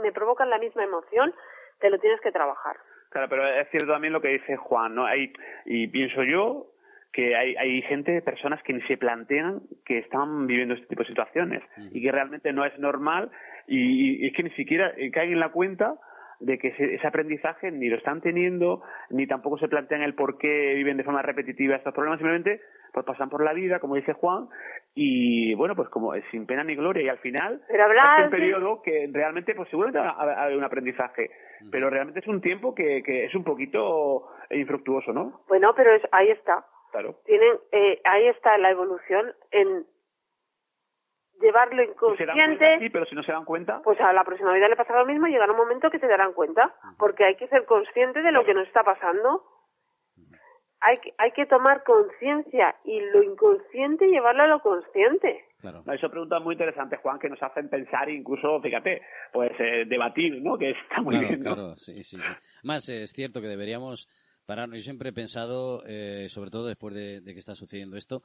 me provocan la misma emoción, te lo tienes que trabajar. Claro, pero es cierto también lo que dice Juan, ¿no? Hay, y pienso yo que hay, hay gente, personas que ni se plantean que están viviendo este tipo de situaciones y que realmente no es normal y, y es que ni siquiera caen en la cuenta de que ese, aprendizaje ni lo están teniendo, ni tampoco se plantean el por qué viven de forma repetitiva estos problemas, simplemente pues pasan por la vida, como dice Juan, y bueno, pues como sin pena ni gloria, y al final pero hablar es un periodo que realmente, pues seguramente va a un aprendizaje, pero realmente es un tiempo que, que es un poquito infructuoso, ¿no? Bueno, pero es, ahí está. Claro. Tienen, eh, ahí está la evolución en llevarlo inconsciente. sí, pero si no se dan cuenta. Pues a la próxima vida le pasará lo mismo y llegará un momento que se darán cuenta, porque hay que ser consciente de lo que nos está pasando. Hay, hay que tomar conciencia y lo inconsciente llevarlo a lo consciente. Claro. Eso preguntas muy interesantes, Juan, que nos hacen pensar incluso, fíjate, pues eh, debatir, ¿no? Que está muy bien. Claro, sí, sí, sí. Más eh, es cierto que deberíamos pararnos. Yo siempre he pensado, eh, sobre todo después de, de, que está sucediendo esto,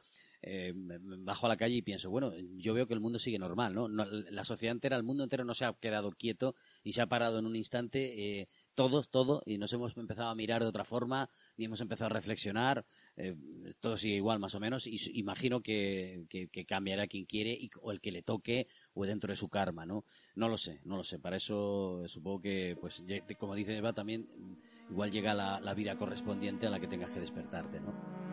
eh, bajo a la calle y pienso, bueno, yo veo que el mundo sigue normal, ¿no? la sociedad entera, el mundo entero no se ha quedado quieto y se ha parado en un instante, eh, todos, todo, y nos hemos empezado a mirar de otra forma, y hemos empezado a reflexionar, eh, todo sigue igual más o menos, y imagino que, que, cambiará quien quiere y, o el que le toque o dentro de su karma, ¿no? No lo sé, no lo sé, para eso supongo que, pues, como dice Eva, también igual llega la, la vida correspondiente a la que tengas que despertarte, ¿no?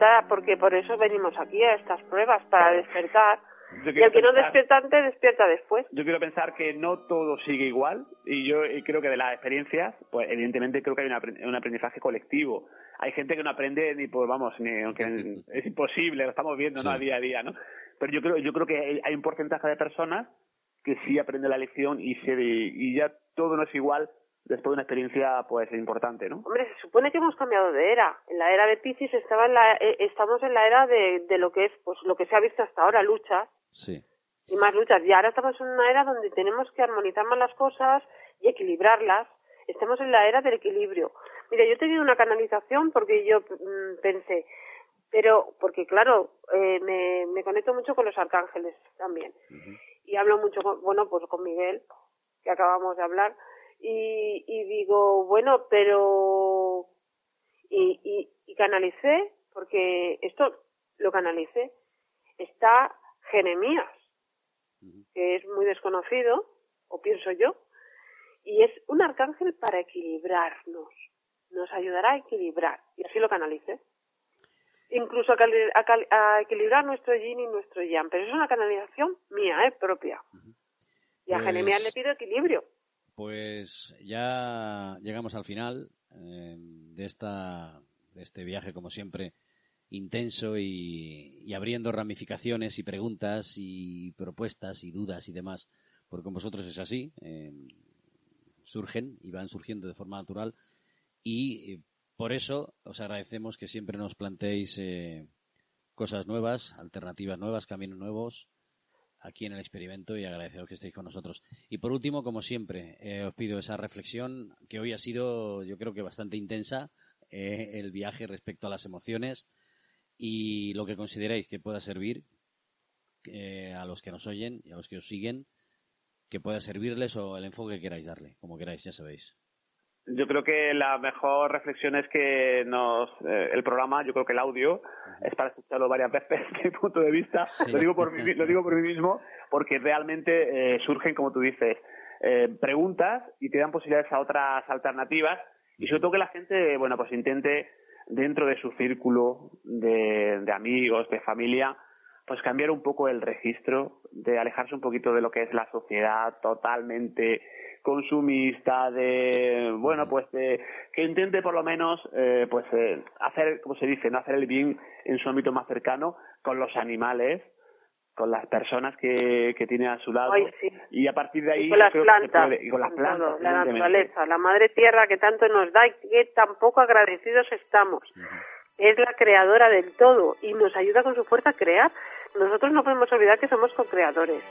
Momento despertará, porque por eso venimos aquí a estas pruebas, para despertar. Y el que no despierta antes, despierta después. Yo quiero pensar que no todo sigue igual y yo creo que de las experiencias, pues evidentemente creo que hay un aprendizaje colectivo. Hay gente que no aprende ni por, vamos, ni aunque [LAUGHS] es imposible, lo estamos viendo ¿no? a día a día, ¿no? Pero yo creo, yo creo que hay un porcentaje de personas que sí aprende la lección y, se, y ya todo no es igual después de una experiencia pues importante, ¿no? Hombre, se supone que hemos cambiado de era. En la era de Piscis estaba en la, eh, estamos en la era de, de lo que es pues lo que se ha visto hasta ahora, luchas. Sí. Y más luchas. Y ahora estamos en una era donde tenemos que armonizar más las cosas y equilibrarlas. Estamos en la era del equilibrio. Mira, yo he tenido una canalización porque yo mm, pensé, pero porque claro, eh, me, me conecto mucho con los arcángeles también. Y hablo mucho, con, bueno, pues con Miguel, que acabamos de hablar, y, y digo, bueno, pero... Y, y, y canalicé, porque esto lo canalicé, está Jeremías, que es muy desconocido, o pienso yo, y es un arcángel para equilibrarnos, nos ayudará a equilibrar, y así lo canalicé. Incluso a, a a equilibrar nuestro yin y nuestro yang, pero es una canalización mía, eh, propia. Y a Pues- Jeremías le pido equilibrio. Pues ya llegamos al final eh, de, esta, de este viaje, como siempre, intenso y, abriendo ramificaciones y preguntas y propuestas y dudas y demás, porque con vosotros es así, eh, surgen y van surgiendo de forma natural y eh, por eso os agradecemos que siempre nos planteéis eh, cosas nuevas, alternativas nuevas, caminos nuevos aquí en el experimento y agradeceros que estéis con nosotros. Y por último, como siempre, eh, os pido esa reflexión que hoy ha sido, yo creo que bastante intensa, eh, el viaje respecto a las emociones y lo que consideréis que pueda servir eh, a los que nos oyen y a los que os siguen, que pueda servirles o el enfoque que queráis darle, como queráis, ya sabéis. Yo creo que la mejor reflexión es que nos eh, el programa, yo creo que el audio es para escucharlo varias [LAUGHS] veces desde mi punto de vista. Sí. Lo digo por mí, lo digo por mí mismo porque realmente eh, surgen, como tú dices, eh, preguntas y te dan posibilidades a otras alternativas y sobre todo que la gente, bueno, pues intente dentro de su círculo de, de amigos, de familia, pues cambiar un poco el registro, de alejarse un poquito de lo que es la sociedad totalmente consumista, de, bueno, pues de, que intente por lo menos, eh, pues eh, hacer, como se dice, no hacer el bien en su ámbito más cercano con los animales, con las personas que, que tiene a su lado. Ay, sí. Y a partir de ahí... Y con las plantas, puede- y con las plantas, todo, la naturaleza, la madre tierra que tanto nos da y que tan poco agradecidos estamos. Es la creadora del todo y nos ayuda con su fuerza a crear. Nosotros no podemos olvidar que somos co-creadores.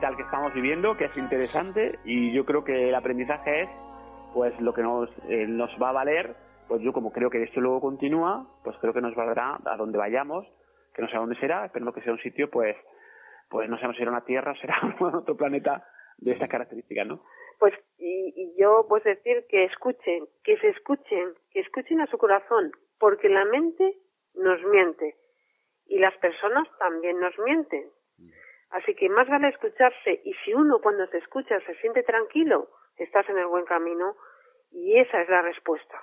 Vital que estamos viviendo, que es interesante y yo creo que el aprendizaje es pues lo que nos, eh, nos va a valer, pues yo como creo que esto luego continúa, pues creo que nos valdrá a donde vayamos, que no sé a dónde será, esperando que sea un sitio pues pues no sabemos si será una Tierra o [LAUGHS] será otro planeta de estas características, ¿no? Pues, y, y yo pues decir que escuchen, que se escuchen, que escuchen a su corazón, porque la mente nos miente y las personas también nos mienten. Así que más vale escucharse y si uno cuando se escucha se siente tranquilo, estás en el buen camino y esa es la respuesta.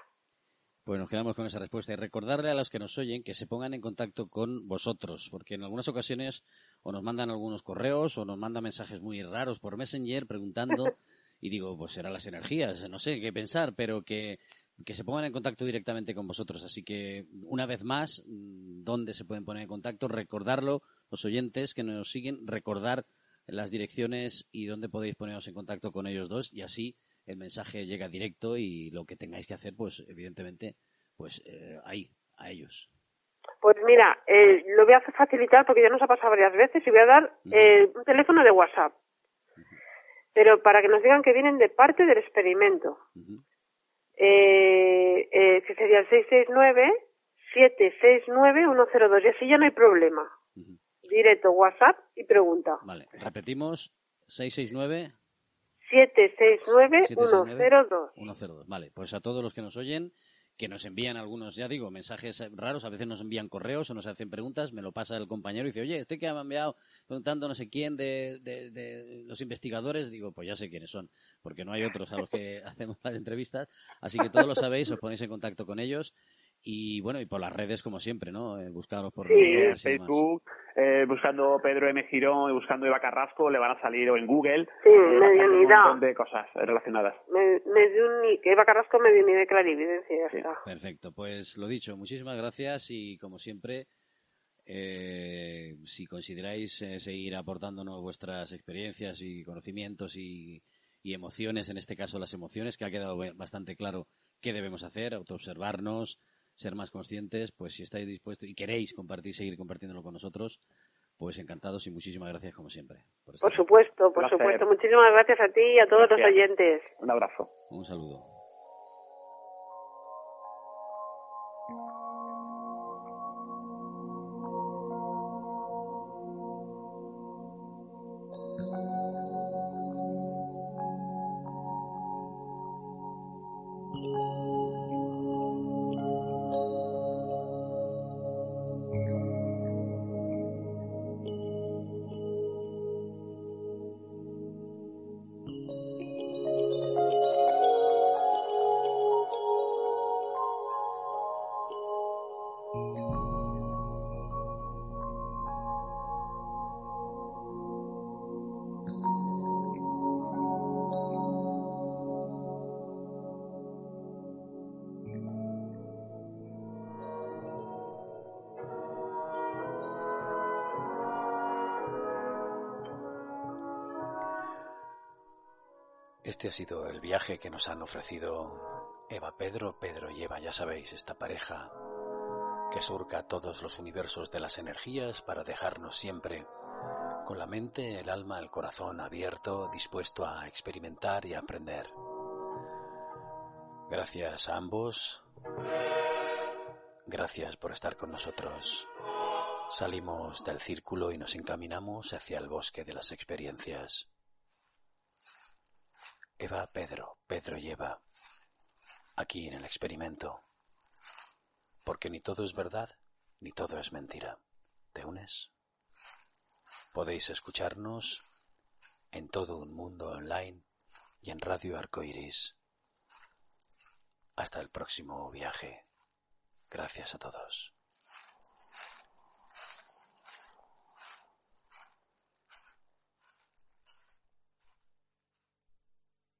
Pues nos quedamos con esa respuesta y recordarle a los que nos oyen que se pongan en contacto con vosotros, porque en algunas ocasiones o nos mandan algunos correos o nos mandan mensajes muy raros por Messenger preguntando [LAUGHS] y digo, pues serán las energías, no sé qué pensar, pero que, que se pongan en contacto directamente con vosotros. Así que, una vez más, ¿dónde se pueden poner en contacto? Recordarlo, los oyentes que nos siguen, recordar las direcciones y dónde podéis poneros en contacto con ellos dos y así el mensaje llega directo y lo que tengáis que hacer, pues evidentemente, pues eh, ahí, a ellos. Pues mira, eh, lo voy a facilitar porque ya nos ha pasado varias veces y voy a dar eh, un teléfono de WhatsApp. Pero para que nos digan que vienen de parte del experimento. Ujú. Eh, eh, que sería el 669-769-102. Y así ya no hay problema. Directo WhatsApp y pregunta. Vale, repetimos, 669 769-102. 102. Vale, pues a todos los que nos oyen, que nos envían algunos, ya digo, mensajes raros, a veces nos envían correos o nos hacen preguntas, me lo pasa el compañero y dice, oye, este que ha enviado preguntando no sé quién de, de- de los investigadores, digo, pues ya sé quiénes son, porque no hay otros a los que [LAUGHS] hacemos las entrevistas, así que todos lo sabéis, os ponéis en contacto con ellos y bueno, y por las redes como siempre, ¿no? Eh, buscaros por Sí. Facebook, eh, buscando Pedro M. Girón y buscando Eva Carrasco, le van a salir, o en Google, Sí, eh, salir un mediunidad. montón de cosas relacionadas. Me, me dio un ni- que Eva Carrasco me dio un ni de clarividencia y ya Sí. está. Perfecto, pues lo dicho, muchísimas gracias y como siempre, eh, si consideráis eh, seguir aportándonos vuestras experiencias y conocimientos y, y emociones, en este caso las emociones, que ha quedado bastante claro qué debemos hacer, autoobservarnos, ser más conscientes, pues si estáis dispuestos y queréis compartir, seguir compartiéndolo con nosotros, pues encantados y muchísimas gracias como siempre. Por, supuesto, por supuesto. Muchísimas gracias a ti y a todos los oyentes. Un abrazo. Un saludo. Este ha sido el viaje que nos han ofrecido Eva Pedro, Pedro y Eva, ya sabéis, esta pareja que surca todos los universos de las energías para dejarnos siempre con la mente, el alma, el corazón abierto, dispuesto a experimentar y aprender. Gracias a ambos. Gracias por estar con nosotros. Salimos del círculo y nos encaminamos hacia el bosque de las experiencias. Eva, Pedro, Pedro y Eva, aquí en el experimento. Porque ni todo es verdad, ni todo es mentira. ¿Te unes? Podéis escucharnos en todo un mundo online y en Radio Arcoiris. Hasta el próximo viaje. Gracias a todos.